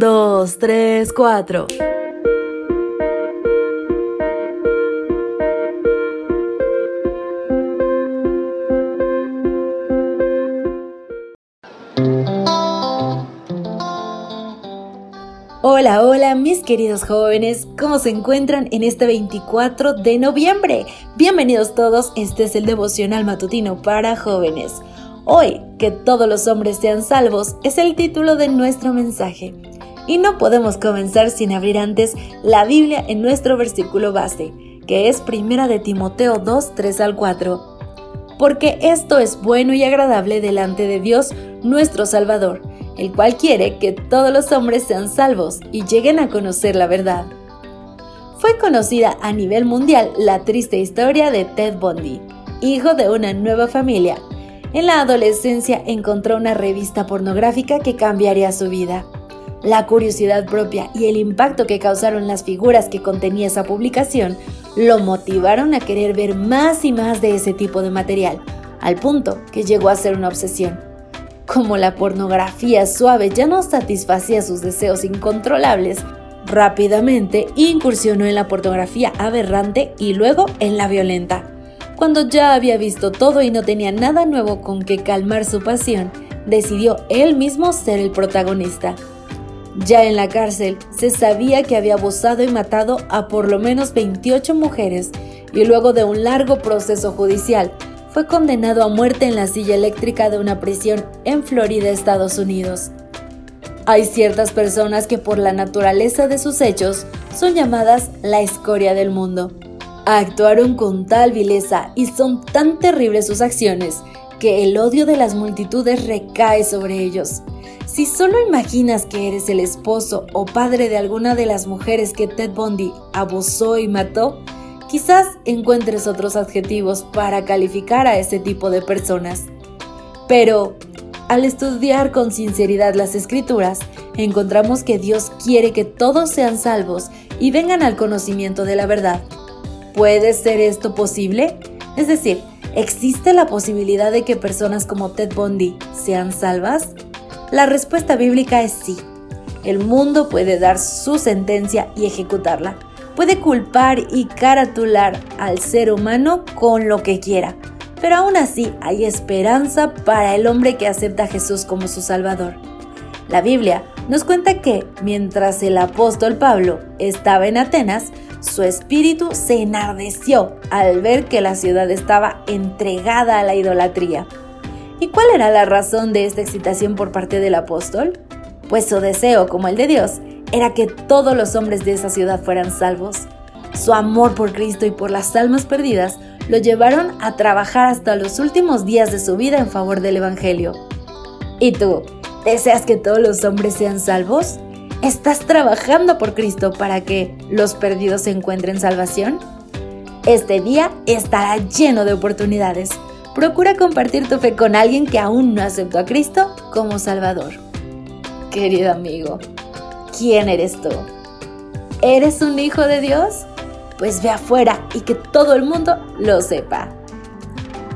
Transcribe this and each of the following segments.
2, 3, 4. Hola, hola mis queridos jóvenes, ¿cómo se encuentran en este 24 de noviembre? Bienvenidos todos, este es el devocional matutino para jóvenes. Hoy, que todos los hombres sean salvos, es el título de nuestro mensaje. Y no podemos comenzar sin abrir antes la Biblia en nuestro versículo base, que es Primera de Timoteo 2, 3 al 4. Porque esto es bueno y agradable delante de Dios, nuestro Salvador, el cual quiere que todos los hombres sean salvos y lleguen a conocer la verdad. Fue conocida a nivel mundial la triste historia de Ted Bundy, hijo de una nueva familia. En la adolescencia encontró una revista pornográfica que cambiaría su vida. La curiosidad propia y el impacto que causaron las figuras que contenía esa publicación lo motivaron a querer ver más y más de ese tipo de material, al punto que llegó a ser una obsesión. Como la pornografía suave ya no satisfacía sus deseos incontrolables, rápidamente incursionó en la pornografía aberrante y luego en la violenta. Cuando ya había visto todo y no tenía nada nuevo con que calmar su pasión, decidió él mismo ser el protagonista. Ya en la cárcel se sabía que había abusado y matado a por lo menos 28 mujeres y luego de un largo proceso judicial fue condenado a muerte en la silla eléctrica de una prisión en Florida, Estados Unidos. Hay ciertas personas que por la naturaleza de sus hechos son llamadas la escoria del mundo. Actuaron con tal vileza y son tan terribles sus acciones que el odio de las multitudes recae sobre ellos. Si solo imaginas que eres el esposo o padre de alguna de las mujeres que Ted Bundy abusó y mató, quizás encuentres otros adjetivos para calificar a este tipo de personas. Pero, al estudiar con sinceridad las escrituras, encontramos que Dios quiere que todos sean salvos y vengan al conocimiento de la verdad. ¿Puede ser esto posible? Es decir, ¿existe la posibilidad de que personas como Ted Bundy sean salvas? La respuesta bíblica es sí. El mundo puede dar su sentencia y ejecutarla. Puede culpar y caratular al ser humano con lo que quiera. Pero aún así hay esperanza para el hombre que acepta a Jesús como su Salvador. La Biblia nos cuenta que mientras el apóstol Pablo estaba en Atenas, su espíritu se enardeció al ver que la ciudad estaba entregada a la idolatría. ¿Y cuál era la razón de esta excitación por parte del apóstol? Pues su deseo, como el de Dios, era que todos los hombres de esa ciudad fueran salvos. Su amor por Cristo y por las almas perdidas lo llevaron a trabajar hasta los últimos días de su vida en favor del Evangelio. ¿Y tú? ¿Deseas que todos los hombres sean salvos? ¿Estás trabajando por Cristo para que los perdidos encuentren salvación? Este día estará lleno de oportunidades procura compartir tu fe con alguien que aún no aceptó a Cristo como Salvador. Querido amigo, ¿quién eres tú? ¿Eres un hijo de Dios? Pues ve afuera y que todo el mundo lo sepa.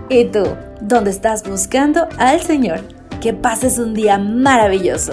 ¿Y tú, dónde estás buscando al Señor? Que pases un día maravilloso.